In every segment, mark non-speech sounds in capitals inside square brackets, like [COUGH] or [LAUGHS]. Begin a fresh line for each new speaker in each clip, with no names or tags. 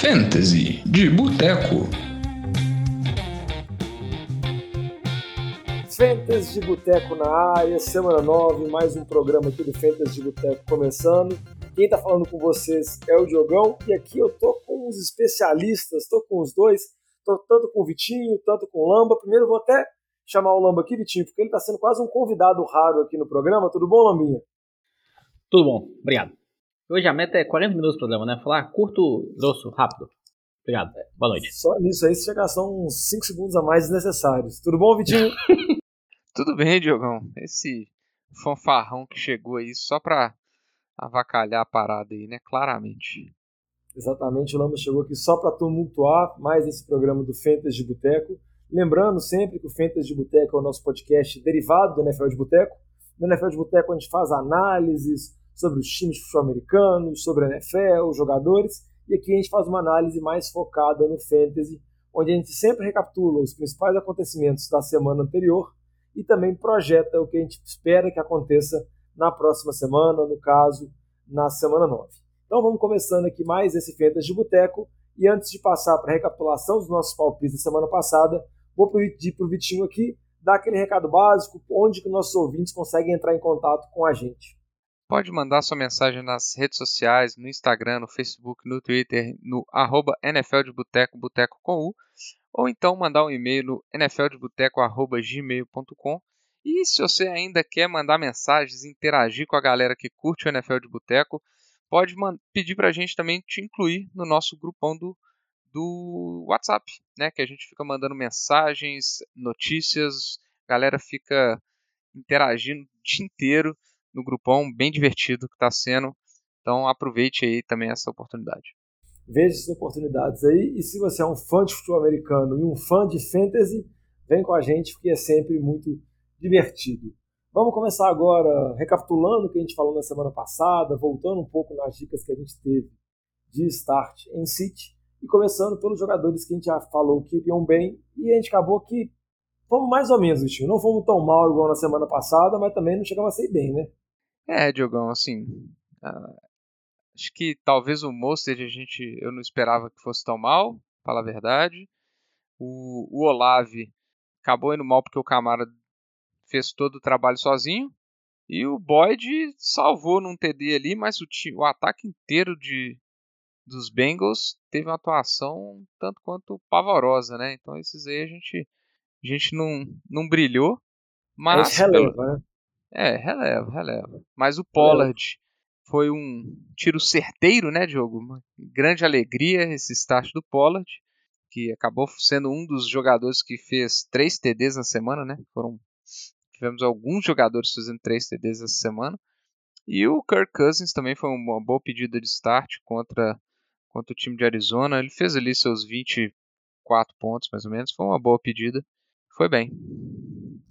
Fantasy de Boteco.
Fantasy de Boteco na área, semana 9, mais um programa aqui do Fantasy de Boteco começando. Quem tá falando com vocês é o Diogão e aqui eu tô com os especialistas, tô com os dois, tô tanto com o Vitinho, tanto com o Lamba. Primeiro eu vou até chamar o Lamba aqui, Vitinho, porque ele tá sendo quase um convidado raro aqui no programa. Tudo bom, Lambinha?
Tudo bom, obrigado. Hoje a meta é 40 minutos do programa, né? Falar curto, grosso, rápido. Obrigado. Boa noite.
Só nisso aí você já gastou uns 5 segundos a mais desnecessários. Tudo bom, Vitinho? [LAUGHS]
Tudo bem, Diogão. Esse fanfarrão que chegou aí só pra avacalhar a parada aí, né? Claramente.
Exatamente, o Lamba chegou aqui só para tumultuar mais esse programa do Fantasy de Boteco. Lembrando sempre que o Fantasy de Boteco é o nosso podcast derivado do NFL de Boteco. No NFL de Boteco a gente faz análises, sobre os times de futebol sobre a NFL, os jogadores, e aqui a gente faz uma análise mais focada no fantasy, onde a gente sempre recapitula os principais acontecimentos da semana anterior e também projeta o que a gente espera que aconteça na próxima semana, no caso, na semana 9. Então vamos começando aqui mais esse Fantasy de Boteco, e antes de passar para a recapitulação dos nossos palpites da semana passada, vou pedir para o Vitinho aqui dar aquele recado básico, onde que nossos ouvintes conseguem entrar em contato com a gente.
Pode mandar sua mensagem nas redes sociais, no Instagram, no Facebook, no Twitter, no arroba NFL de Boteco, Boteco com U, ou então mandar um e-mail no nfldeboteco.gmail.com. E se você ainda quer mandar mensagens, interagir com a galera que curte o NFL de Boteco, pode pedir para a gente também te incluir no nosso grupão do, do WhatsApp, né? Que a gente fica mandando mensagens, notícias, a galera fica interagindo o dia inteiro no grupão, bem divertido que está sendo. Então aproveite aí também essa oportunidade.
Veja essas oportunidades aí e se você é um fã de futebol americano e um fã de fantasy, vem com a gente porque é sempre muito divertido. Vamos começar agora recapitulando o que a gente falou na semana passada, voltando um pouco nas dicas que a gente teve de start em City e começando pelos jogadores que a gente já falou que iam bem e a gente acabou que fomos mais ou menos, time. Não fomos tão mal igual na semana passada, mas também não chegamos a ser bem, né?
É, Diogão, assim. Uh, acho que talvez o Mostert a gente. Eu não esperava que fosse tão mal, falar a verdade. O, o Olave acabou indo mal porque o Camara fez todo o trabalho sozinho. E o Boyd salvou num TD ali, mas o, o ataque inteiro de, dos Bengals teve uma atuação tanto quanto pavorosa, né? Então esses aí a gente, a gente não, não brilhou. Mas.
releva, pelo, né?
É, releva, releva. Mas o Pollard foi um tiro certeiro, né, Diogo? Uma grande alegria esse start do Pollard, que acabou sendo um dos jogadores que fez três TDs na semana, né? Foram tivemos alguns jogadores fazendo três TDs essa semana. E o Kirk Cousins também foi uma boa pedida de start contra, contra o time de Arizona. Ele fez ali seus 24 pontos, mais ou menos. Foi uma boa pedida. Foi bem.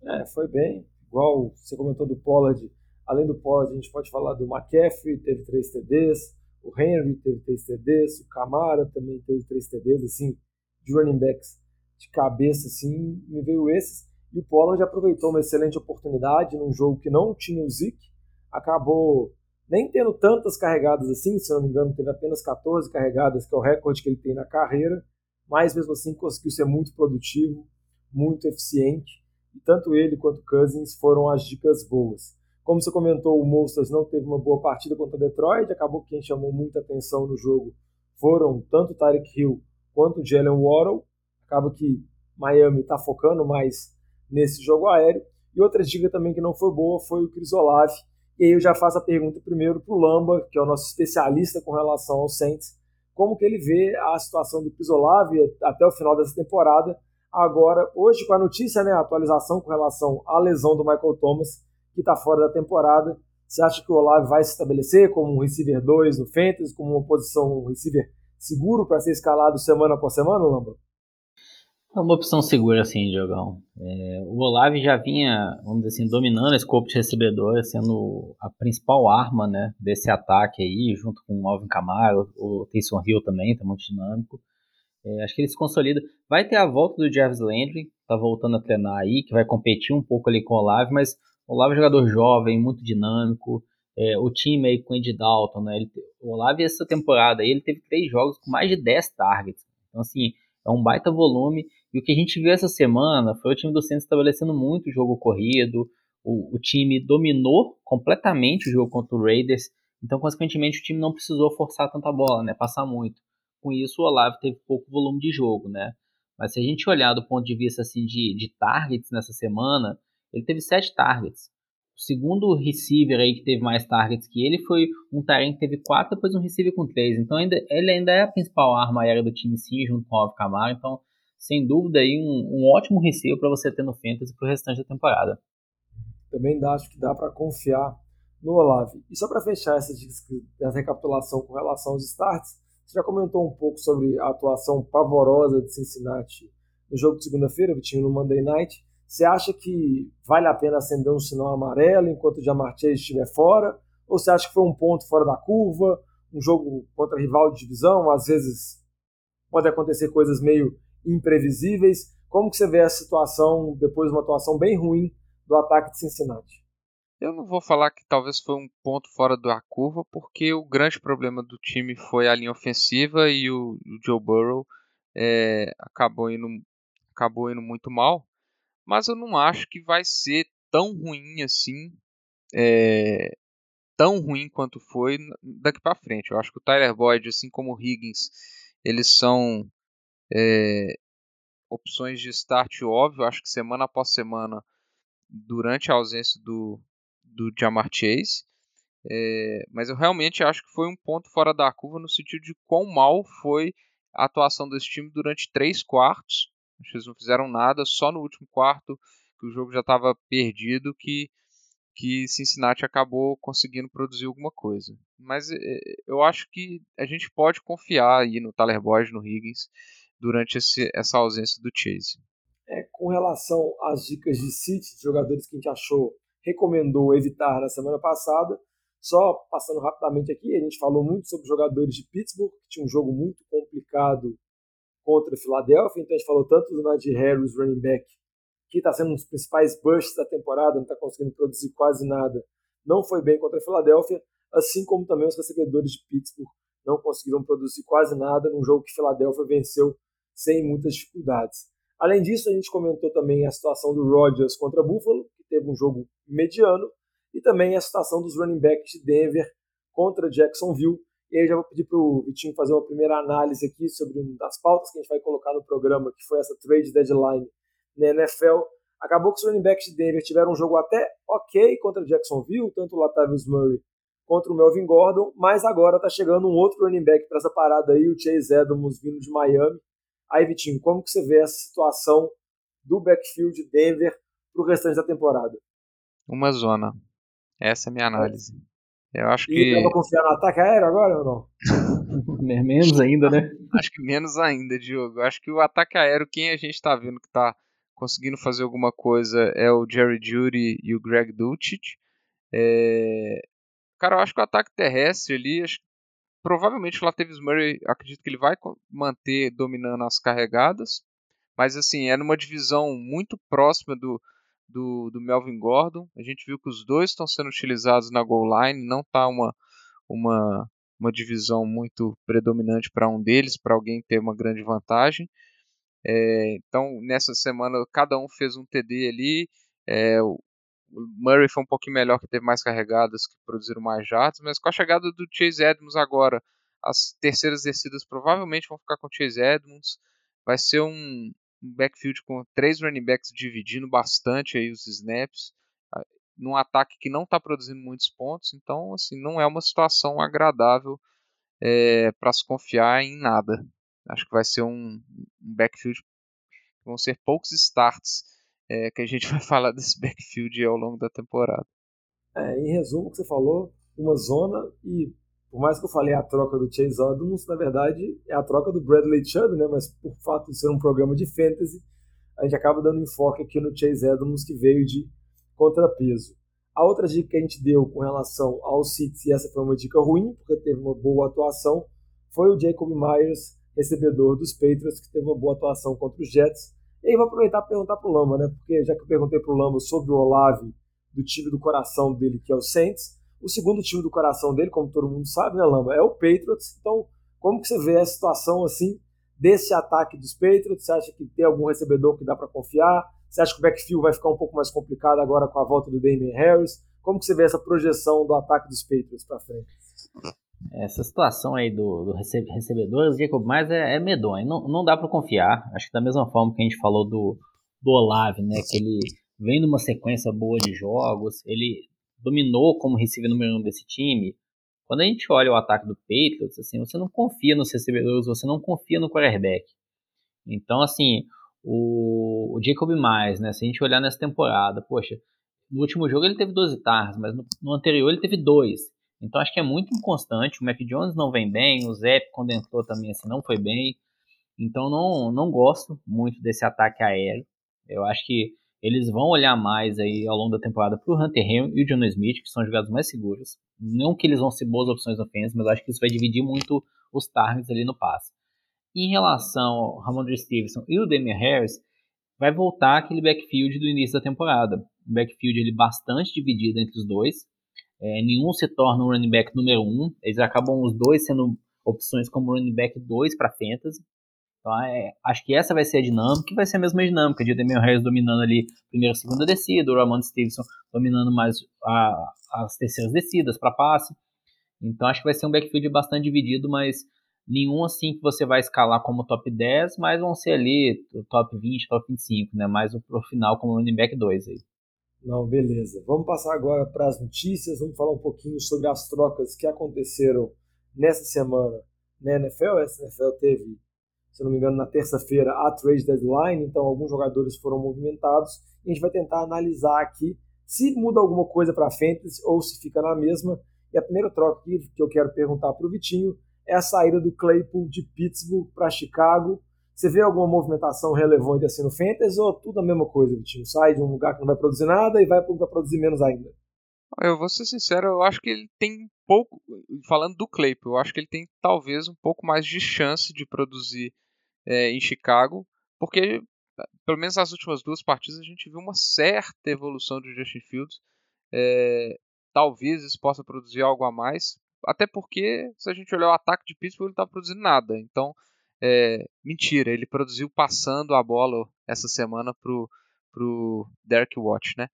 É, foi bem igual você comentou do Pollard, além do Pollard, a gente pode falar do McCaffrey, teve três TDs, o Henry teve três TDs, o Camara também teve três TDs, assim, de running backs de cabeça, assim, me veio esses. E o Pollard aproveitou uma excelente oportunidade num jogo que não tinha o Zeke, acabou nem tendo tantas carregadas assim, se não me engano, teve apenas 14 carregadas, que é o recorde que ele tem na carreira, mas mesmo assim conseguiu ser muito produtivo, muito eficiente e tanto ele quanto Cousins foram as dicas boas. Como você comentou, o Mostras não teve uma boa partida contra Detroit, acabou que quem chamou muita atenção no jogo foram tanto o Tyreek Hill quanto Jalen Waddle. Acaba que Miami está focando mais nesse jogo aéreo. E outra dica também que não foi boa foi o Chris Olave. E aí eu já faço a pergunta primeiro para o Lamba, que é o nosso especialista com relação ao Saints, como que ele vê a situação do Chris Olave até o final dessa temporada, Agora, hoje, com a notícia, né, a atualização com relação à lesão do Michael Thomas, que está fora da temporada, você acha que o Olave vai se estabelecer como um receiver 2 no Fantasy, como uma posição, um receiver seguro para ser escalado semana após semana, Lamba?
É uma opção segura, sim, Diogão. É, o Olave já vinha, vamos dizer assim, dominando esse corpo de recebedor, sendo a principal arma né, desse ataque aí, junto com o Alvin Kamara, o Taysom Hill também, está muito dinâmico. É, acho que ele se consolida. Vai ter a volta do Jarvis Landry, tá voltando a treinar aí, que vai competir um pouco ali com o Olave, mas o Olave é jogador jovem, muito dinâmico. é, o time aí com o Andy Dalton, né? Ele, o Olave essa temporada aí, ele teve três jogos com mais de 10 targets. Então, assim, é um baita volume. E o que a gente viu essa semana foi o time do Santos estabelecendo muito jogo corrido. O, o time dominou completamente o jogo contra o Raiders. Então, consequentemente, o time não precisou forçar tanta bola, né? Passar muito. Com isso, o Olave teve pouco volume de jogo, né? Mas se a gente olhar do ponto de vista assim de, de targets nessa semana, ele teve sete targets. O segundo receiver aí que teve mais targets que ele foi um Tyrant que teve quatro, depois um receiver com três. Então ainda, ele ainda é a principal arma aérea do time sim, junto com o Alvin Kamara. Então, sem dúvida aí um, um ótimo receiver para você ter no Fantasy para o restante da temporada.
Também dá, acho que dá para confiar no Olave. E só para fechar essa, essa recapitulação com relação aos starts, você já comentou um pouco sobre a atuação pavorosa de Cincinnati no jogo de segunda-feira, Vitinho, no Monday Night. Você acha que vale a pena acender um sinal amarelo enquanto o Jamar Chase estiver fora? Ou você acha que foi um ponto fora da curva, um jogo contra rival de divisão? Às vezes pode acontecer coisas meio imprevisíveis. Como que você vê a situação depois de uma atuação bem ruim do ataque de Cincinnati?
Eu não vou falar que talvez foi um ponto fora da curva, porque o grande problema do time foi a linha ofensiva e o, o Joe Burrow é, acabou, indo, acabou indo muito mal mas eu não acho que vai ser tão ruim assim, é, tão ruim quanto foi daqui para frente. Eu acho que o Tyler Boyd, assim como o Higgins, eles são é, opções de start óbvio. Eu acho que semana após semana, durante a ausência do, do Jamar Chase. É, mas eu realmente acho que foi um ponto fora da curva no sentido de quão mal foi a atuação desse time durante três quartos eles não fizeram nada, só no último quarto, que o jogo já estava perdido, que, que Cincinnati acabou conseguindo produzir alguma coisa. Mas é, eu acho que a gente pode confiar aí no Tyler Boyd, no Higgins, durante esse, essa ausência do Chase.
É, com relação às dicas de City, jogadores que a gente achou, recomendou evitar na semana passada, só passando rapidamente aqui, a gente falou muito sobre jogadores de Pittsburgh, que tinha um jogo muito complicado contra o Philadelphia, então a gente falou tanto do Najee Harris, running back, que está sendo um dos principais busts da temporada, não está conseguindo produzir quase nada, não foi bem contra a Philadelphia, assim como também os recebedores de Pittsburgh não conseguiram produzir quase nada num jogo que Philadelphia venceu sem muitas dificuldades. Além disso, a gente comentou também a situação do Rodgers contra Buffalo, teve um jogo mediano, e também a situação dos running backs de Denver contra Jacksonville, e aí já vou pedir para o Vitinho fazer uma primeira análise aqui sobre uma das pautas que a gente vai colocar no programa, que foi essa trade deadline na NFL. Acabou que os running backs de Denver tiveram um jogo até ok contra Jacksonville, tanto o Latavius Murray contra o Melvin Gordon, mas agora está chegando um outro running back para essa parada aí, o Chase Edmonds vindo de Miami. Aí, Vitinho, como que você vê essa situação do backfield de Denver para o restante da temporada?
Uma zona. Essa é a minha análise. Eu acho
e
que.
dá pra confiar no ataque aéreo agora ou não? [LAUGHS]
menos ainda, né? [LAUGHS]
acho que menos ainda, Diogo. Acho que o ataque aéreo, quem a gente tá vendo que tá conseguindo fazer alguma coisa é o Jerry Judy e o Greg Dulcich. É... Cara, eu acho que o ataque terrestre ali, acho... provavelmente o Latavius Murray, acredito que ele vai manter dominando as carregadas, mas assim, é numa divisão muito próxima do, do, do Melvin Gordon. A gente viu que os dois estão sendo utilizados na goal line, não está uma, uma, uma divisão muito predominante para um deles, para alguém ter uma grande vantagem. É, então, nessa semana, cada um fez um TD ali. É, o Murray foi um pouquinho melhor, que teve mais carregadas, que produziram mais jardas, mas com a chegada do Chase Edmonds agora, as terceiras descidas provavelmente vão ficar com o Chase Edmonds. Vai ser um, um backfield com três running backs dividindo bastante aí os snaps, num ataque que não está produzindo muitos pontos, então assim não é uma situação agradável é, para se confiar em nada. Acho que vai ser um, um backfield vão ser poucos starts é, que a gente [LAUGHS] vai falar desse backfield ao longo da temporada.
É, em resumo, o que você falou, uma zona e por mais que eu falei a troca do Chase Edmonds, na verdade é a troca do Bradley Chubb, né? Mas por fato de ser um programa de fantasy, a gente acaba dando enfoque aqui no Chase Edmonds que veio de contrapeso. A outra dica que a gente deu com relação ao City, e essa foi uma dica ruim, porque teve uma boa atuação, foi o Jacob Myers, recebedor dos Patriots, que teve uma boa atuação contra os Jets. E aí vou aproveitar para perguntar para o Lamba, né? Porque já que eu perguntei para o Lamba sobre o Olave, do time do coração dele, que é o Saints, O segundo time do coração dele, como todo mundo sabe, né, Lamba, é o Patriots. Então, como que você vê a situação assim desse ataque dos Patriots? Você acha que tem algum recebedor que dá para confiar? Você acha que o backfield vai ficar um pouco mais complicado agora com a volta do Damien Harris? Como que você vê essa projeção do ataque dos Patriots para frente?
Essa situação aí do, do recebedor, Jacob mais é, é medonho. Não, não dá para confiar. Acho que da mesma forma que a gente falou do, do Olave, né? Que ele vem numa sequência boa de jogos, ele dominou como receiver número um desse time. Quando a gente olha o ataque do Patriots, assim, você não confia nos recebedores, você não confia no quarterback. Então, assim, o, o Jacob Myers, né? Se a gente olhar nessa temporada, poxa, no último jogo ele teve 12 tarras, mas no, no, anterior ele teve 2. Então acho que é muito inconstante. O Mac Jones não vem bem, o Zep quando entrou também assim não foi bem. Então não, não gosto muito desse ataque aéreo. Eu acho que eles vão olhar mais aí ao longo da temporada para o Hunter Henry e o John Smith, que são jogados mais seguros. Não que eles vão ser boas opções ofensivas, mas acho que isso vai dividir muito os targets ali no passe. Em relação ao Ramondre Stevenson e o Damian Harris, vai voltar aquele backfield do início da temporada. Um backfield ele bastante dividido entre os dois. É, nenhum se torna um running back número um. Eles acabam os dois sendo opções como running back 2 para fantasy. Então, é, acho que essa vai ser a dinâmica, e vai ser a mesma dinâmica de Damian Harris dominando ali primeira e segunda descida, o Ramon Stevenson dominando mais a, as terceiras descidas para passe. Então acho que vai ser um backfield bastante dividido, mas nenhum assim que você vai escalar como top 10, mas vão ser ali top 20, top 25, né? Mais pro final como running back 2 aí.
Não, beleza. Vamos passar agora para as notícias, vamos falar um pouquinho sobre as trocas que aconteceram nessa semana na NFL. Essa NFL teve, se não me engano, na terça-feira a trade deadline, então alguns jogadores foram movimentados e a gente vai tentar analisar aqui se muda alguma coisa para fantasy ou se fica na mesma. E a primeira troca que eu quero perguntar para o Vitinho é a saída do Claypool de Pittsburgh para Chicago. Você vê alguma movimentação relevante assim no Fantasy ou tudo a mesma coisa, Vitinho? Sai de um lugar que não vai produzir nada e vai para um que vai produzir menos ainda?
Eu vou ser sincero, eu acho que ele tem pouco. Falando do Claypool, eu acho que ele tem talvez um pouco mais de chance de produzir é, em Chicago, porque pelo menos nas últimas duas partidas a gente viu uma certa evolução de Justin Fields. É, talvez isso possa produzir algo a mais, até porque, se a gente olhar o ataque de Pittsburgh, ele não está produzindo nada. Então, é, mentira, ele produziu passando a bola essa semana pro, pro Derek Watt, né?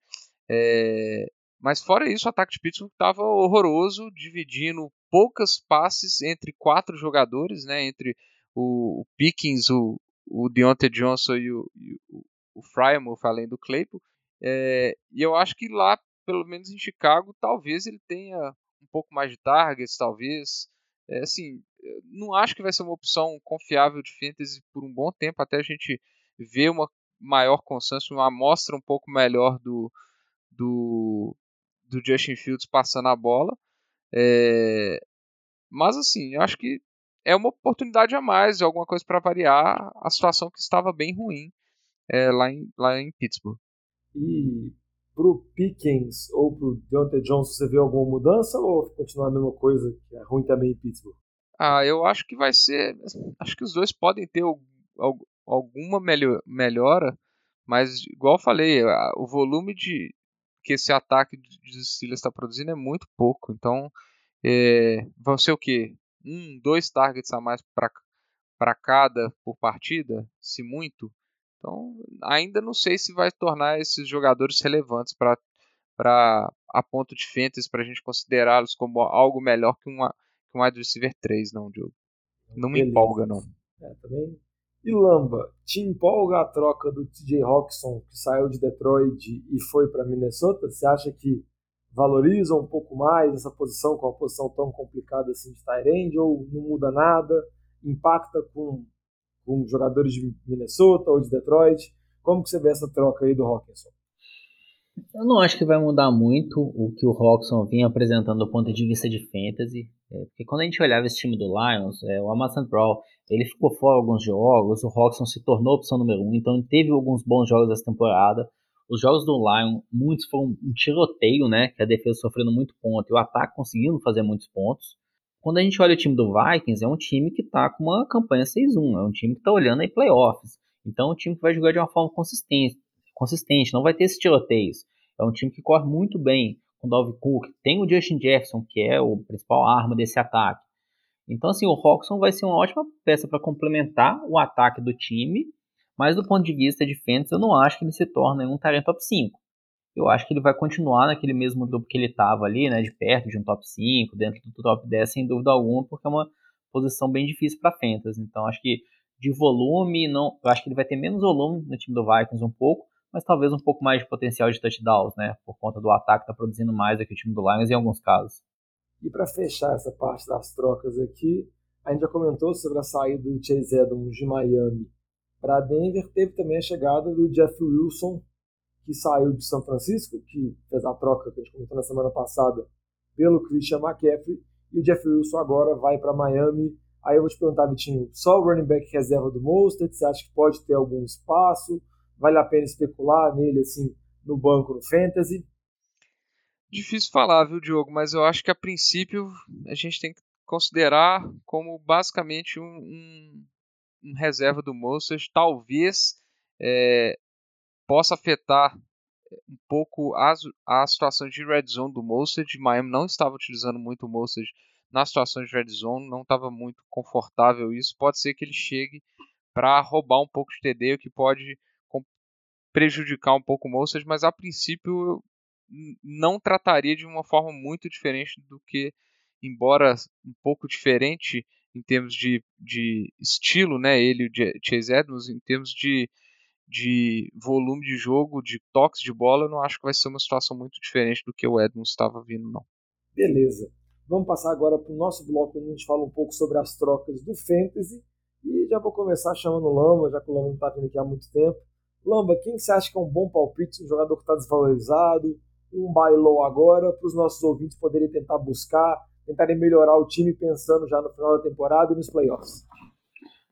É, mas fora isso, o ataque de Pittsburgh estava horroroso, dividindo poucas passes entre quatro jogadores, né? Entre o, o Pickens, o, o Deontay Johnson e o, o Frymouth, além do Claypool. É, e eu acho que lá, pelo menos em Chicago, talvez ele tenha um pouco mais de targets, talvez. É, assim, não acho que vai ser uma opção confiável de fantasy por um bom tempo, até a gente ver uma maior consenso, uma amostra um pouco melhor do, do, do Justin Fields passando a bola. É, mas assim, eu acho que é uma oportunidade a mais, alguma coisa para variar a situação que estava bem ruim é, lá, em, lá em Pittsburgh.
E pro Pickens ou pro Deontay Johnson, você vê alguma mudança ou continua a mesma coisa que é ruim também em Pittsburgh?
Ah, eu acho que vai ser. Acho que os dois podem ter alguma melhora, mas igual eu falei, o volume de que esse ataque dos Steelers está produzindo é muito pouco. Então, é, vão ser o quê? Um, dois targets a mais para cada por partida, se muito. Então, ainda não sei se vai tornar esses jogadores relevantes para a ponto de fantasy, para a gente considerá-los como algo melhor que, uma, que um wide receiver 3, não, Diogo. Não me Beleza. empolga, não.
É, também. E Lamba, te empolga a troca do TJ Hawkinson, que saiu de Detroit e foi para Minnesota? Você acha que valoriza um pouco mais essa posição, com uma posição tão complicada assim de tight ou não muda nada? Impacta com com jogadores de Minnesota ou de Detroit. Como que você vê essa troca aí do Hawkinson?
Eu não acho que vai mudar muito o que o Hawkinson vinha apresentando do ponto de vista de fantasy. É, porque quando a gente olhava esse time do Lions, é, o Amazon Pro, ele ficou fora alguns jogos, o Hawkinson se tornou a opção número um, então teve alguns bons jogos essa temporada. Os jogos do Lions, muitos foram um tiroteio, né? Que a defesa sofrendo muito ponto e o ataque conseguindo fazer muitos pontos. Quando a gente olha o time do Vikings, é um time que está com uma campanha 6-1, é um time que está olhando aí playoffs. Então é um time que vai jogar de uma forma consistente, consistente, não vai ter esses tiroteios. É um time que corre muito bem com o Dalvin Cook, tem o Justin Jefferson, que é o principal arma desse ataque. Então, assim, o Roxon vai ser uma ótima peça para complementar o ataque do time, mas do ponto de vista de fantasy, eu não acho que ele se torne um talento top 5. Eu acho que ele vai continuar naquele mesmo grupo que ele estava ali, né, de perto de um top 5, dentro do top 10, sem dúvida alguma, porque é uma posição bem difícil para fantasy. Então, acho que de volume, não, eu acho que ele vai ter menos volume no time do Vikings um pouco, mas talvez um pouco mais de potencial de touchdowns, né, por conta do ataque tá produzindo mais do que o time do Lions em alguns casos.
E para fechar essa parte das trocas aqui, a gente já comentou sobre a saída do Chase Edmonds de Miami para Denver. Teve também a chegada do Jeff Wilson, que saiu de São Francisco, que fez a troca que a gente comentou na semana passada pelo Christian McCaffrey. E o Jeff Wilson agora vai para Miami. Aí eu vou te perguntar, Vitinho, só o running back reserva do Mostert, você acha que pode ter algum espaço? Vale a pena especular nele assim no banco no Fantasy?
Difícil falar, viu, Diogo? Mas eu acho que a princípio a gente tem que considerar como basicamente um, um, um reserva do Mostert. Talvez é, possa afetar um pouco a, a situação de red zone do Mostert. Miami não estava utilizando muito o Mostert na situação de red zone, não estava muito confortável isso. Pode ser que ele chegue para roubar um pouco de TD, o que pode prejudicar um pouco o Mostert, mas a princípio não trataria de uma forma muito diferente do que, embora um pouco diferente em termos de, de estilo, né, ele e o Chase Edmonds, em termos de, de volume de jogo, de toques de bola, eu não acho que vai ser uma situação muito diferente do que o Edmonds estava vindo, não.
Beleza. Vamos passar agora para o nosso bloco, onde a gente fala um pouco sobre as trocas do Fantasy. E já vou começar chamando o Lama, já que o Lama não está vindo aqui há muito tempo. Lamba, quem você acha que é um bom palpite, um jogador que está desvalorizado, um buy low agora, para os nossos ouvintes poderem tentar buscar, tentarem melhorar o time pensando já no final da temporada e nos playoffs?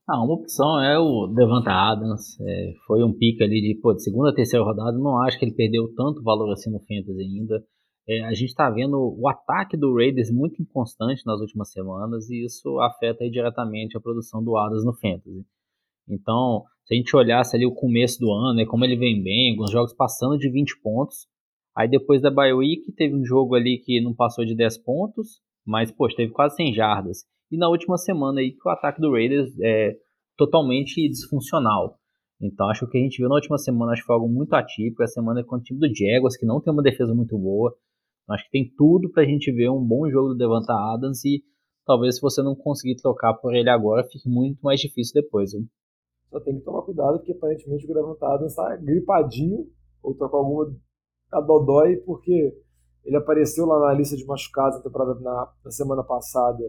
Ah, uma opção é o Devonta Adams. É, foi um pique ali de, pô, de segunda, terceira rodada. Não acho que ele perdeu tanto valor assim no Fantasy ainda. É, a gente está vendo o ataque do Raiders muito inconstante nas últimas semanas e isso afeta diretamente a produção do Adams no Fantasy. Então, se a gente olhasse ali o começo do ano, né, como ele vem bem, alguns jogos passando de 20 pontos, Aí depois da bye week teve um jogo ali que não passou de 10 pontos, mas poxa, teve quase 100 jardas. E na última semana aí que o ataque do Raiders é totalmente disfuncional. Então acho que o que a gente viu na última semana acho que foi algo muito atípico. A semana com o time do Jaguars, que não tem uma defesa muito boa. Então, acho que tem tudo pra gente ver um bom jogo do Devonta Adams e talvez se você não conseguir trocar por ele agora, fique muito mais difícil depois. Viu?
Só tem que tomar cuidado porque aparentemente o Devonta Adams tá gripadinho ou tá com alguma a Dodói porque ele apareceu lá na lista de machucados na temporada na, na, semana passada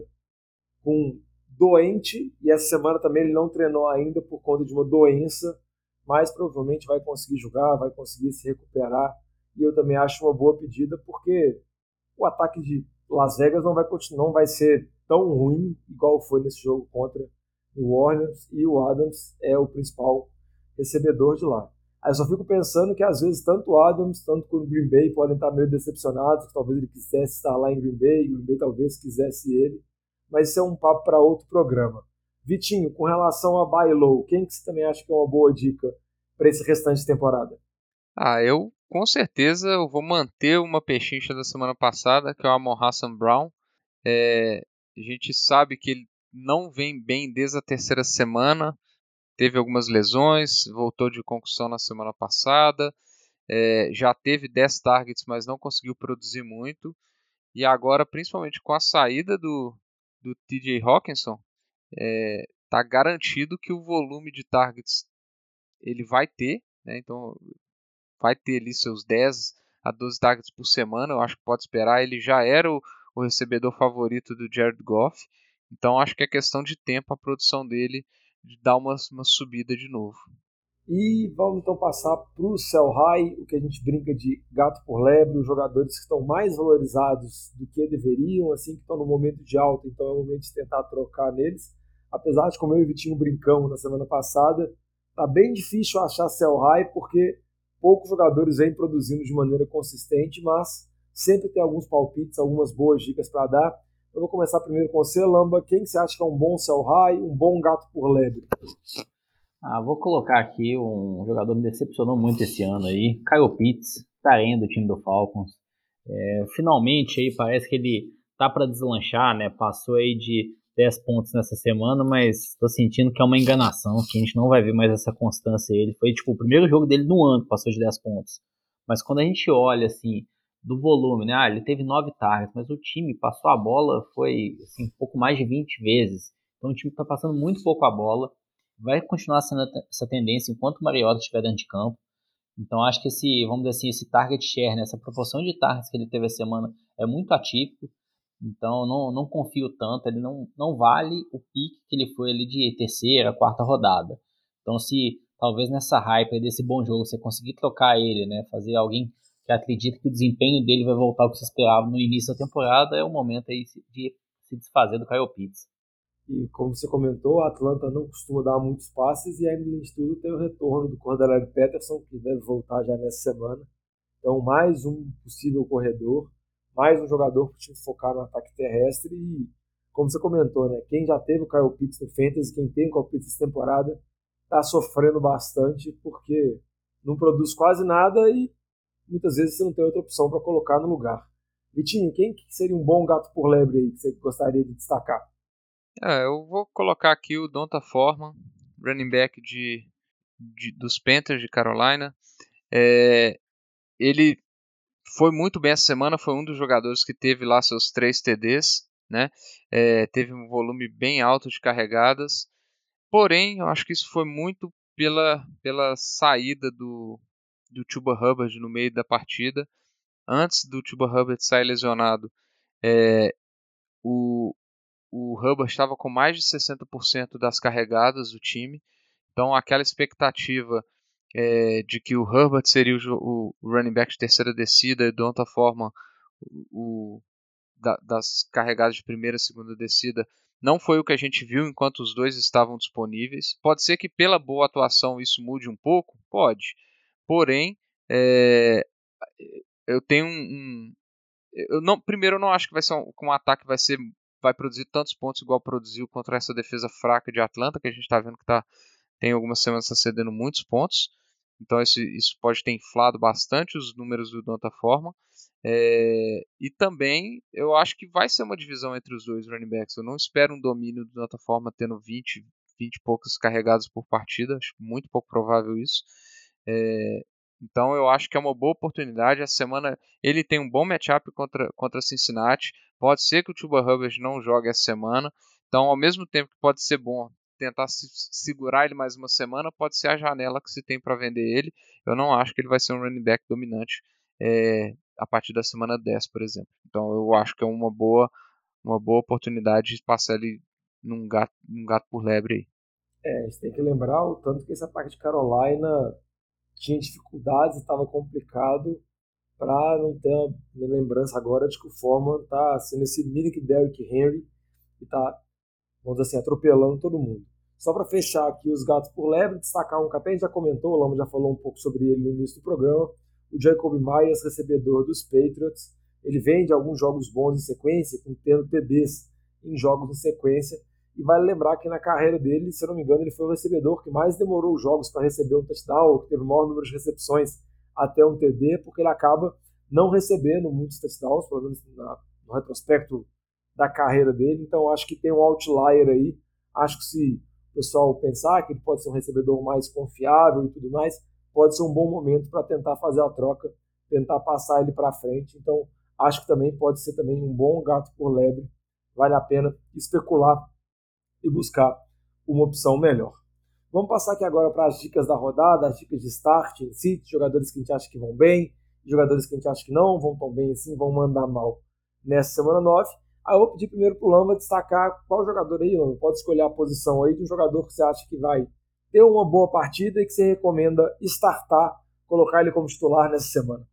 com doente e essa semana também ele não treinou ainda por conta de uma doença, mas provavelmente vai conseguir jogar, vai conseguir se recuperar e eu também acho uma boa pedida porque o ataque de Las Vegas não vai continuar, não vai ser tão ruim igual foi nesse jogo contra o Warriors e o Adams é o principal recebedor de lá. Aí eu só fico pensando que às vezes tanto Adams, tanto o Green Bay podem estar meio decepcionados, que talvez ele quisesse estar lá em Green Bay, Green Bay talvez quisesse ele, mas isso é um papo para outro programa. Vitinho, com relação a buy low, quem que você também acha que é uma boa dica para esse restante de temporada?
Ah, eu com certeza eu vou manter uma pechincha da semana passada, que é o Amon Hassan Brown. É, a gente sabe que ele não vem bem desde a terceira semana, teve algumas lesões, voltou de concussão na semana passada, é, já teve 10 targets, mas não conseguiu produzir muito. E agora, principalmente com a saída do, do TJ Hawkinson, é, tá garantido que o volume de targets ele vai ter, né? então vai ter ali seus 10 a 12 targets por semana, eu acho que pode esperar. Ele já era o, o recebedor favorito do Jared Goff, então acho que é questão de tempo a produção dele de dar uma, uma subida de novo.
E vamos então passar para o Sell High, o que a gente brinca de gato por lebre, os jogadores que estão mais valorizados do que deveriam, assim, que estão no momento de alta, então é o momento de tentar trocar neles. Apesar de, como eu e o Vitinho brincamos na semana passada, tá bem difícil achar Sell High, porque poucos jogadores vêm produzindo de maneira consistente, mas sempre tem alguns palpites, algumas boas dicas para dar. Eu vou começar primeiro com você, Lamba. Quem você acha que é um bom sell high, um bom gato por lebre?
Ah, vou colocar aqui um jogador que me decepcionou muito esse ano aí, Kyle Pitts, Taren do time do Falcons. É, finalmente aí parece que ele tá para deslanchar, né? Passou aí de 10 pontos nessa semana, mas tô sentindo que é uma enganação, que a gente não vai ver mais essa constância. Ele foi tipo o primeiro jogo dele no ano, passou de 10 pontos. Mas quando a gente olha assim do volume, né? Ah, ele teve 9 targets, mas o time passou a bola foi assim, um pouco mais de 20 vezes. Então o time está passando muito pouco a bola. Vai continuar sendo essa tendência enquanto o Mariota estiver dentro de campo. Então acho que esse, vamos dizer assim, esse target share, né, essa proporção de targets que ele teve a semana é muito atípico. Então não, não confio tanto, ele não, não vale o pique que ele foi ali de terceira, quarta rodada. Então se talvez nessa hype desse bom jogo você conseguir trocar ele, né, fazer alguém que acredita que o desempenho dele vai voltar ao que se esperava no início da temporada, é o momento aí de se desfazer do Kyle Pitts.
E como você comentou, a Atlanta não costuma dar muitos passes e ainda de tudo tem o retorno do Cordarelli Peterson, que deve voltar já nessa semana. Então, mais um possível corredor, mais um jogador para o time focar no ataque terrestre e, como você comentou, né, quem já teve o Kyle Pitts no Fantasy, quem tem o Kyle Pitts temporada, está sofrendo bastante porque não produz quase nada e muitas vezes você não tem outra opção para colocar no lugar. Vitinho, quem seria um bom gato por lebre aí que você gostaria de destacar?
É, eu vou colocar aqui o Donta Forman, running back de, de dos Panthers de Carolina. É, ele foi muito bem essa semana, foi um dos jogadores que teve lá seus três TDs, né? É, teve um volume bem alto de carregadas. Porém, eu acho que isso foi muito pela, pela saída do, do Tuba Hubbard no meio da partida. Antes do Tuba Hubbard sair lesionado, é, o, o Hubbard estava com mais de 60% das carregadas do time. Então aquela expectativa é, de que o Herbert seria o, o, running back de terceira descida e de outra forma o, da, das carregadas de primeira e segunda descida não foi o que a gente viu enquanto os dois estavam disponíveis. Pode ser que pela boa atuação isso mude um pouco? Pode. Porém, é, eu tenho um, um eu não, primeiro eu não acho que vai ser um, um ataque vai ser vai produzir tantos pontos igual produziu contra essa defesa fraca de Atlanta, que a gente está vendo que tá, tem algumas semanas tá cedendo muitos pontos. Então isso, isso pode ter inflado bastante os números do Donta Forma. É, e também eu acho que vai ser uma divisão entre os dois running backs. Eu não espero um domínio do Donta Forma tendo 20, 20 e poucos carregados por partida. Acho muito pouco provável isso. É, então eu acho que é uma boa oportunidade. A semana ele tem um bom matchup contra, contra Cincinnati. Pode ser que o Tuba Hubbard não jogue essa semana. Então, ao mesmo tempo que pode ser bom tentar se segurar ele mais uma semana, pode ser a janela que se tem para vender ele. Eu não acho que ele vai ser um running back dominante é, a partir da semana 10, por exemplo. Então eu acho que é uma boa, uma boa oportunidade de passar ele num gato, num gato por lebre aí.
É, você tem que lembrar o tanto que esse ataque de Carolina tinha dificuldades, estava complicado, para não ter uma lembrança agora de que o Foreman está sendo esse mini Derrick Henry e está, vamos dizer assim, atropelando todo mundo. Só para fechar aqui os gatos por lebre, destacar um que até já comentou, o Lama já falou um pouco sobre ele no início do programa, o Jacob Myers, recebedor dos Patriots. Ele vem de alguns jogos bons em sequência, com tendo TDs em jogos em sequência, e vale lembrar que na carreira dele, se eu não me engano, ele foi o recebedor que mais demorou jogos para receber um touchdown, que teve o maior número de recepções até um TD, porque ele acaba não recebendo muitos touchdowns, pelo menos na, no retrospecto da carreira dele. Então acho que tem um outlier aí. Acho que se o pessoal pensar que ele pode ser um recebedor mais confiável e tudo mais, pode ser um bom momento para tentar fazer a troca, tentar passar ele para frente. Então acho que também pode ser também um bom gato por lebre. Vale a pena especular e buscar uma opção melhor. Vamos passar aqui agora para as dicas da rodada, as dicas de start em si, jogadores que a gente acha que vão bem, jogadores que a gente acha que não vão tão bem assim, vão mandar mal nessa semana 9. Aí eu vou pedir primeiro para o Lamba destacar qual jogador aí, Lamba, pode escolher a posição aí de um jogador que você acha que vai ter uma boa partida e que você recomenda startar, colocar ele como titular nessa semana.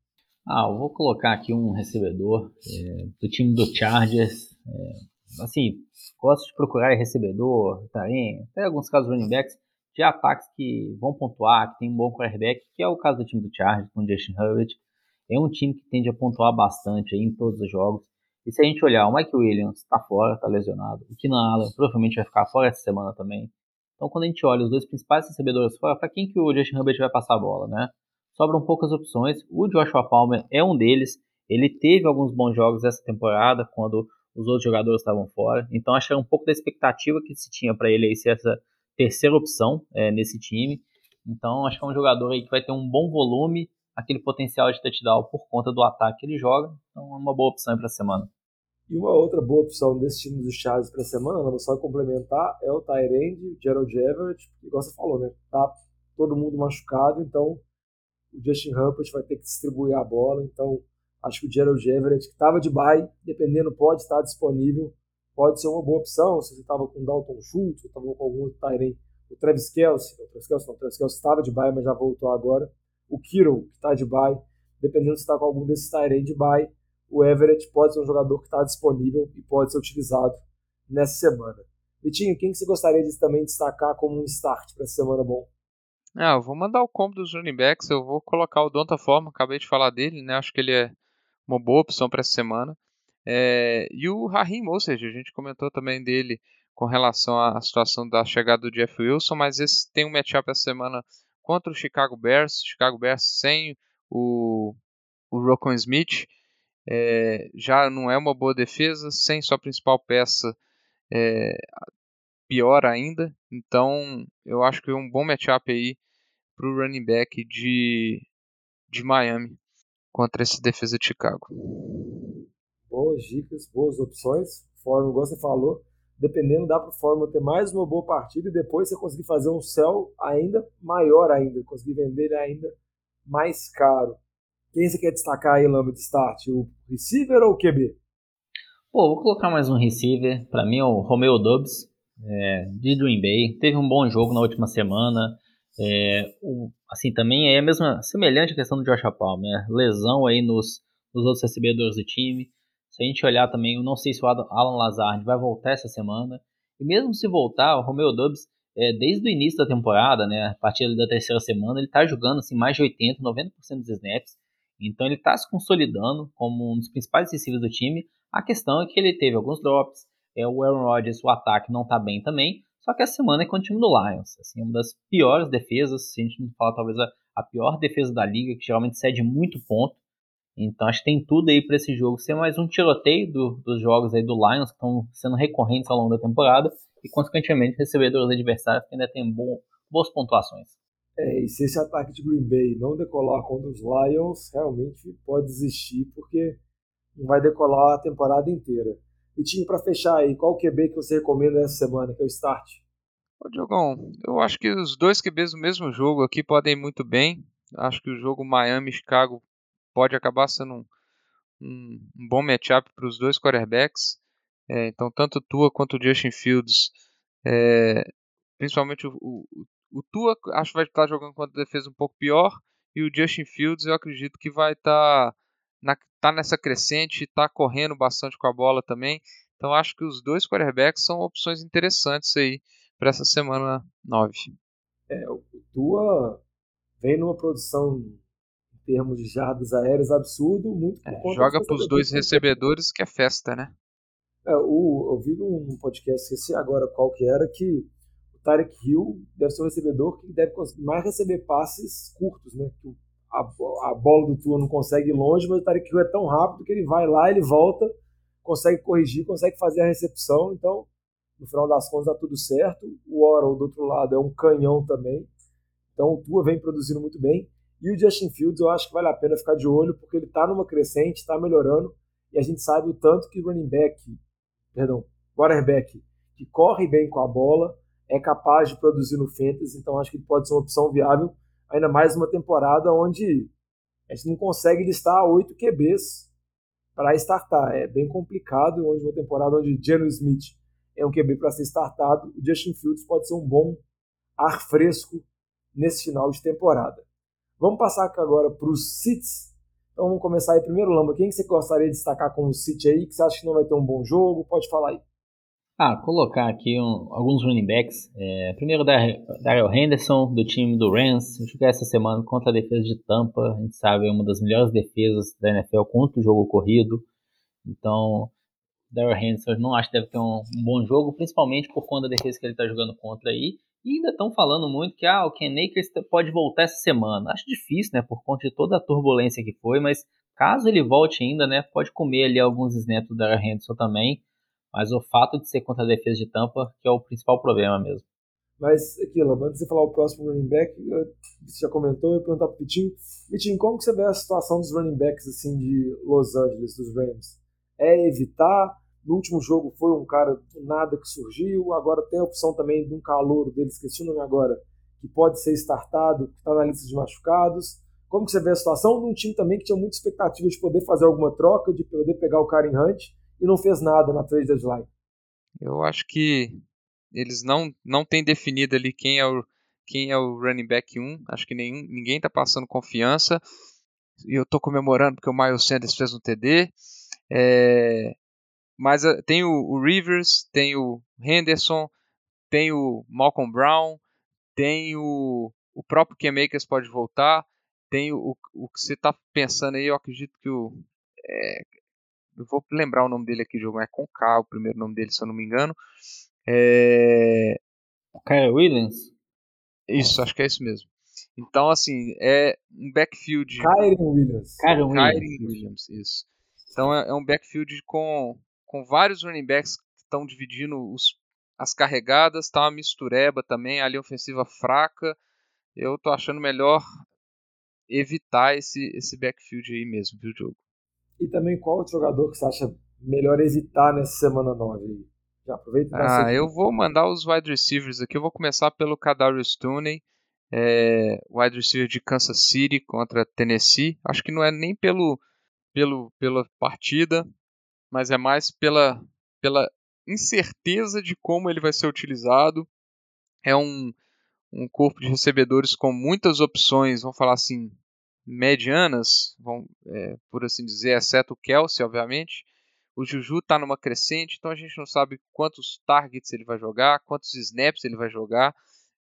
Ah, eu vou colocar aqui um recebedor é, do time do Chargers, é, assim, gosto de procurar recebedor, em até alguns casos running backs, de ataques que vão pontuar, que tem um bom quarterback, que é o caso do time do Chargers com o Justin Herbert. É um time que tende a pontuar bastante em todos os jogos. E se a gente olhar, o Mike Williams está fora, está lesionado. O Keenan Allen provavelmente vai ficar fora essa semana também. Então, quando a gente olha os dois principais recebedores fora, para quem que o Justin Herbert vai passar a bola, né? Sobram poucas opções. O Joshua Palmer é um deles. Ele teve alguns bons jogos essa temporada, quando os outros jogadores estavam fora. Então acho que era um pouco da expectativa que se tinha para ele aí ser essa terceira opção é, nesse time. Então acho que é um jogador aí que vai ter um bom volume, aquele potencial de touchdown por conta do ataque que ele joga. Então é uma boa opção para a semana.
E uma outra boa opção desse time dos Chaves para a semana, vou só complementar, é o Tyrande, Gerald Everett, igual você falou, né? Tá todo mundo machucado, então o Justin Herbert vai ter que distribuir a bola, então acho que o Gerald Everett, que estava de bye, dependendo, pode estar disponível, pode ser uma boa opção, se você estava com o Dalton Schultz, ou estava com algum outro Tyrande, o Travis Kelsey, o Travis Kelsey não, o Travis Kelsey estava de bye, mas já voltou agora, o Kiro, que está de bye, dependendo se está com algum desses Tyrande de bye, o Everett pode ser um jogador que está disponível e pode ser utilizado nessa semana. Vitinho, quem que você gostaria de também destacar como um start para essa semana bom?
Ah, eu vou mandar o combo dos running backs, eu vou colocar o Donta Forma, acabei de falar dele, né? Acho que ele é uma boa opção para essa semana. É, e o Raheem Mostert, a gente comentou também dele com relação à situação da chegada do Jeff Wilson, mas esse tem um matchup essa semana contra o Chicago Bears, Chicago Bears sem o, o Rocco Smith, é, já não é uma boa defesa, sem sua principal peça é, pior ainda. Então eu acho que é um bom matchup aí para o running back de, de Miami contra essa defesa de Chicago.
Boas dicas, boas opções. Fórmula, igual você falou, dependendo, dá para o Fórmula ter mais uma boa partida e depois você conseguir fazer um sell ainda maior ainda, conseguir vender ele ainda mais caro. Quem você quer destacar aí, Lamba, de start? O receiver ou o QB?
Pô, vou colocar mais um receiver. Para mim é o Romeo Dubs, é, de Green Bay. Teve um bom jogo na última semana. É, o, assim, também é a mesma, semelhante à questão do Josh Palmer. Né? Lesão aí nos, nos outros recebedores do time. Se a gente olhar também, eu não sei se o Alan Lazard vai voltar essa semana. E mesmo se voltar, o Romeo Dubs, é, desde o início da temporada, né, a partir da terceira semana, ele está jogando assim, mais de 80, 90% dos snaps. Então ele está se consolidando como um dos principais receivers do time. A questão é que ele teve alguns drops. É, o Aaron Rodgers, o ataque não está bem também. Só que a semana é com o time do Lions. Assim, uma das piores defesas, se a gente não falar talvez a, a pior defesa da liga, que geralmente cede muito ponto. Então acho que tem tudo aí para esse jogo ser mais um tiroteio do, dos jogos aí do Lions que estão sendo recorrentes ao longo da temporada e consequentemente recebedores adversários que ainda têm bom, boas pontuações.
É, e se esse ataque de Green Bay não decolar contra os Lions, realmente pode desistir, porque não vai decolar a temporada inteira. Time para fechar aí, qual QB que você recomenda essa semana, que é o start?
Ô Diogão, eu acho que os dois QBs do mesmo jogo aqui podem ir muito bem. Acho que o jogo Miami-Chicago pode acabar sendo um, um, um bom matchup para os dois quarterbacks. É, então, tanto Tua quanto o Justin Fields, é, principalmente o, o, o Tua acho que vai estar jogando contra a defesa um pouco pior. E o Justin Fields eu acredito que vai estar na, tá nessa crescente, está correndo bastante com a bola também. Então acho que os dois quarterbacks são opções interessantes aí para essa semana 9.
É, o Tua vem numa produção em termos de jardas aéreas absurdo, muito
é, Joga para os dois recebedores que é festa, né?
É, o, eu vi num podcast, esqueci agora qual que era, que Tarek Hill deve ser um recebedor que deve conseguir mais receber passes curtos, né? A, a bola do Tua não consegue ir longe, mas o Tarek Hill é tão rápido que ele vai lá, ele volta, consegue corrigir, consegue fazer a recepção. Então, no final das contas, dá tudo certo. O Oral, do outro lado, é um canhão também. Então, o Tua vem produzindo muito bem. E o Justin Fields, eu acho que vale a pena ficar de olho, porque ele está numa crescente, está melhorando. E a gente sabe o tanto que running back, perdão, quarterback, que corre bem com a bola, é capaz de produzir no Fantasy, então acho que ele pode ser uma opção viável, ainda mais uma temporada onde a gente não consegue listar oito QBs para startar. É bem complicado, onde uma temporada onde Geno Smith é um QB para ser startado, o Justin Fields pode ser um bom ar fresco nesse final de temporada. Vamos passar agora para os sits. Então vamos começar aí primeiro, Lamba. Quem que você gostaria de destacar como sit aí, que você acha que não vai ter um bom jogo? Pode falar aí.
Ah, colocar aqui um, alguns running backs. É, primeiro, Daryl Henderson, do time do Rams. Jogar essa semana contra a defesa de Tampa. A gente sabe, é uma das melhores defesas da NFL contra o jogo corrido. Então, Daryl Henderson não acho que deve ter um, um, bom jogo, principalmente por conta da defesa que ele está jogando contra aí. E ainda estão falando muito que ah, o Ken Akers pode voltar essa semana. Acho difícil, né, por conta de toda a turbulência que foi, mas caso ele volte ainda, né, pode comer ali alguns snaps do Darrell Henderson também, mas o fato de ser contra a defesa de Tampa que é o principal problema mesmo.
Mas, aquilo, antes de você falar o próximo running back, você já comentou, eu ia perguntar pro Vitinho. Vitinho, como que você vê a situação dos running backs, assim, de Los Angeles, dos Rams? É evitar? No último jogo foi um cara do nada que surgiu, agora tem a opção também de um calor dele, esqueci o nome agora, que pode ser startado, que está na lista de machucados. Como que você vê a situação num time também que tinha muita expectativa de poder fazer alguma troca, de poder pegar o cara em hunt, e não fez nada na trade deadline?
Eu acho que eles não não têm definido ali quem é o quem é o running back 1. Acho que nenhum, ninguém está passando confiança. E eu estou comemorando porque o Miles Sanders fez um TD. É, mas uh, tem o, o, Rivers, tem o Henderson, tem o Malcolm Brown, tem o, o próprio Cam Akers pode voltar. Tem o, o que você está pensando aí, eu acredito que o. É, eu vou lembrar o nome dele aqui, jogo é com K, o primeiro nome dele, se eu não me engano. É...
O Kyle Williams?
Isso, acho que é isso mesmo. Então, assim, é um backfield.
Kyren Williams.
Kyren
Williams. Williams, isso. Então é, é, um backfield com, com vários running backs que estão dividindo os, as carregadas, tá uma mistureba também, a linha ofensiva fraca. Eu tô achando melhor evitar esse, esse backfield aí mesmo, viu, Diogo?
E também qual outro jogador que você acha melhor evitar nessa semana 9 aí? Já aproveita
Ah, eu vou mandar os wide receivers aqui. Eu vou começar pelo Kadarius Tooney, é, wide receiver de Kansas City contra Tennessee. Acho que não é nem pelo, pelo pela partida, mas é mais pela, pela incerteza de como ele vai ser utilizado. É um, um corpo de recebedores com muitas opções, vamos falar assim, medianas, vamos, é, por assim dizer, exceto o Kelsey, obviamente. O Juju está numa crescente, então a gente não sabe quantos targets ele vai jogar, quantos snaps ele vai jogar.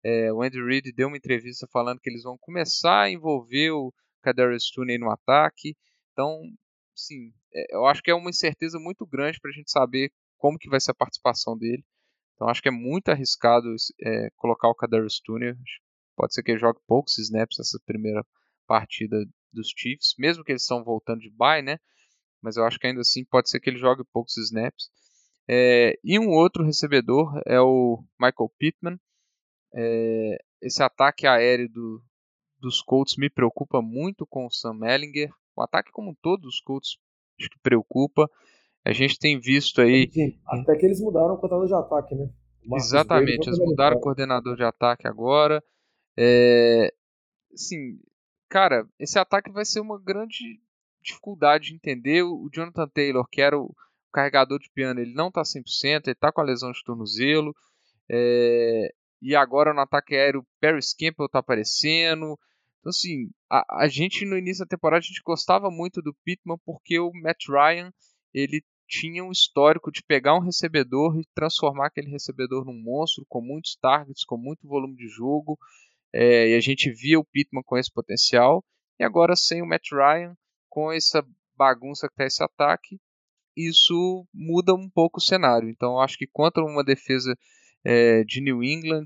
É, o Andy Reid deu uma entrevista falando que eles vão começar a envolver o Kadarius Tooney no ataque. Então, sim, é, eu acho que é uma incerteza muito grande para a gente saber como que vai ser a participação dele. Então, acho que é muito arriscado é, colocar o Kadarius Tooney. Pode ser que ele jogue poucos snaps nessa primeira partida dos Chiefs, mesmo que eles estão voltando de bye, né? mas eu acho que ainda assim pode ser que ele jogue poucos snaps. É, e um outro recebedor é o Michael Pittman. É, esse ataque aéreo do, dos Colts me preocupa muito com o Sam Ellinger. O ataque como um todo dos Colts acho que preocupa. A gente tem visto aí.
Sim, até que eles mudaram o coordenador de ataque, né?
Exatamente, eles mudaram o coordenador de ataque agora. É, sim, cara, esse ataque vai ser uma grande dificuldade de entender. O Jonathan Taylor, que era o carregador de piano, ele não está 100%, ele está com a lesão de tornozelo. É, e agora no ataque aéreo, Paris Campbell está aparecendo. Então, assim, a, a, gente no início da temporada a gente gostava muito do Pittman porque o Matt Ryan ele tinha um histórico de pegar um recebedor e transformar aquele recebedor num monstro com muitos targets, com muito volume de jogo. É, e a gente via o Pittman com esse potencial. E agora sem o Matt Ryan, com essa bagunça que está esse ataque, isso muda um pouco o cenário. Então, acho que contra uma defesa é, de New England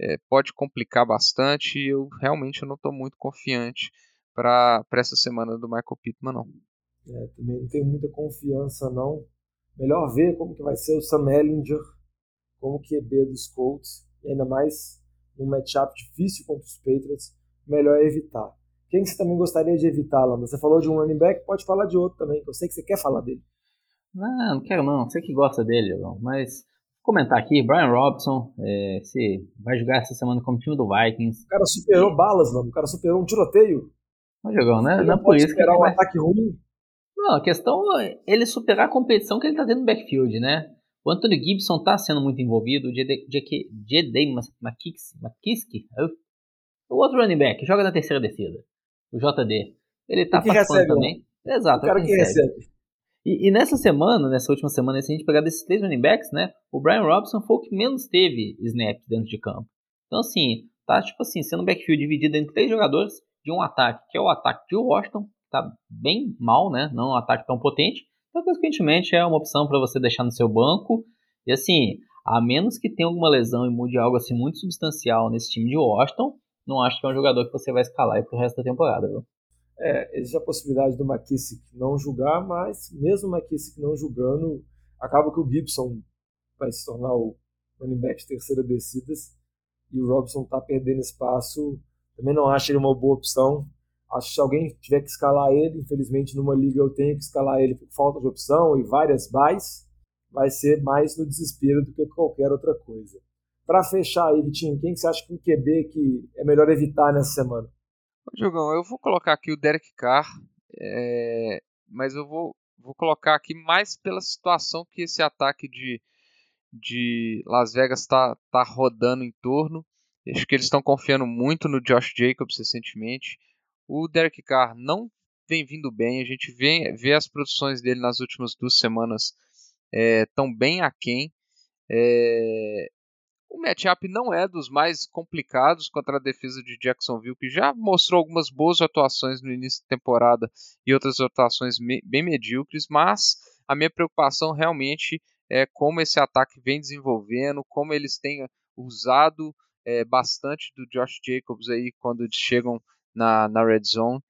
é, pode complicar bastante. E eu realmente não estou muito confiante para essa semana do Michael Pittman, não.
É, também não tenho muita confiança, não. Melhor ver como que vai ser o Sam Ellinger como QB dos Colts, ainda mais num matchup difícil contra os Patriots, melhor evitar. Quem você também gostaria de evitar lá? Você falou de um running back, pode falar de outro também, que eu sei que você quer falar dele.
Não, não quero não. Você que gosta dele, mas vou comentar aqui, Brian Robson, é, se vai jogar essa semana como time do Vikings.
O cara superou balas, mano. O cara superou um tiroteio.
Não jogão, né? Ele não é por isso
que ele um vai... ataque ruim.
Não, a questão é ele superar a competição que ele tá tendo no backfield, né? O Anthony Gibson tá sendo muito envolvido, o J.D. McKissick, o outro running back, joga na terceira descida o JD. Ele tá participando recebe, também. Né? Exato.
O cara que recebe. recebe.
E, e, nessa semana, nessa última semana, se a gente pegar desses três running backs, né? O Brian Robson foi o que menos teve snaps dentro de campo. Então, assim, tá tipo assim, sendo um backfield dividido entre três jogadores de um ataque, que é o ataque de Washington, tá bem mal, né? Não um ataque tão potente. Então, consequentemente, é uma opção para você deixar no seu banco. E assim, a menos que tenha alguma lesão e mude algo assim muito substancial nesse time de Washington, não acho que é um jogador que você vai escalar aí pro resto da temporada, viu?
É, existe a possibilidade do McKissick não julgar, mas mesmo o McKissick não julgando, acaba que o Gibson vai se tornar o running back de terceira descidas e o Robson está perdendo espaço. Também não acho ele uma boa opção. Acho que se alguém tiver que escalar ele, infelizmente numa liga eu tenho que escalar ele por falta de opção e várias buys, vai ser mais no desespero do que qualquer outra coisa. Para fechar aí, Vitinho, quem que você acha que um QB que é melhor evitar nessa semana?
Diogão, eu vou colocar aqui o Derek Carr, é... mas eu vou, vou colocar aqui mais pela situação que esse ataque de, de Las Vegas está tá rodando em torno. Acho que eles estão confiando muito no Josh Jacobs recentemente. O Derek Carr não vem vindo bem. A gente vê, vê as produções dele nas últimas duas semanas é, bem aquém. É, o matchup não é dos mais complicados contra a defesa de Jacksonville, que já mostrou algumas boas atuações no início da temporada e outras atuações me, bem medíocres, mas a minha preocupação realmente é como esse ataque vem desenvolvendo, como eles têm usado é, bastante do Josh Jacobs aí quando chegam na, na red zone.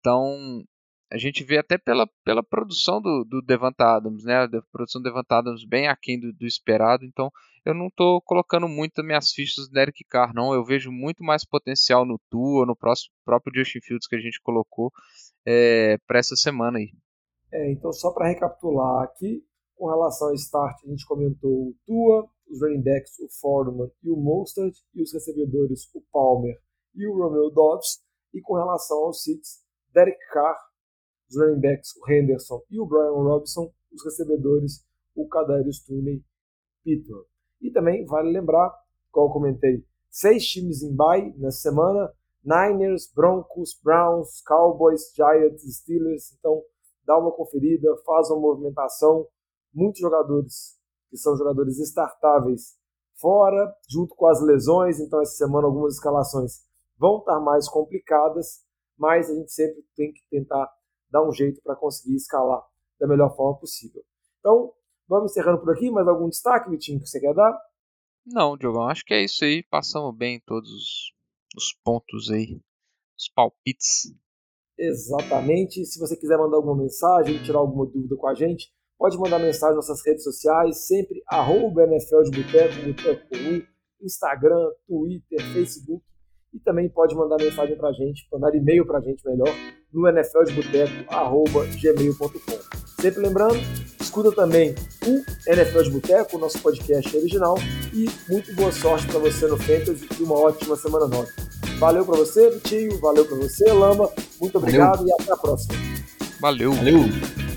Então, a gente vê até pela, pela produção do, do Adams, né? A produção do Devante Adams bem aquém do, do esperado. Então, eu não estou colocando muito minhas fichas no Derek Carr, não. Eu vejo muito mais potencial no Tua, no próximo, próprio Justin Fields que a gente colocou é, para essa semana aí.
É, então, só para recapitular aqui, com relação ao start, a gente comentou o Tua, os running backs, o Foreman e o Mostert, e os recebedores, o Palmer e o Romeo Dobbs. E com relação aos seats, Derek Carr, os running backs, o Henderson e o Brian Robinson, os recebedores, o Kadarius Tooney, Peter. E também vale lembrar, como eu comentei, seis times em bye nessa semana, Niners, Broncos, Browns, Cowboys, Giants, Steelers, então dá uma conferida, faz uma movimentação, muitos jogadores que são jogadores startáveis fora, junto com as lesões, então essa semana algumas escalações vão estar mais complicadas, mas a gente sempre tem que tentar dar um jeito para conseguir escalar da melhor forma possível. Então, vamos encerrando por aqui. Mais algum destaque, Vitinho, que você quer dar?
Não, Diogão, acho que é isso aí. Passamos bem todos os pontos aí, os palpites.
Exatamente. Se você quiser mandar alguma mensagem, tirar alguma dúvida com a gente, pode mandar mensagem nas nossas redes sociais, sempre arroba NFL de Boteco, Boteco Instagram, Twitter, Facebook e também pode mandar mensagem para a gente, mandar e-mail para a gente melhor, no nfldeboteco.gmail.com. Sempre lembrando, escuta também o NFL de Boteco, nosso podcast original, e muito boa sorte para você no Fantasy e uma ótima semana nova. Valeu para você, Vitinho, valeu para você, Lama, muito obrigado valeu. e até a próxima.
Valeu.
Valeu.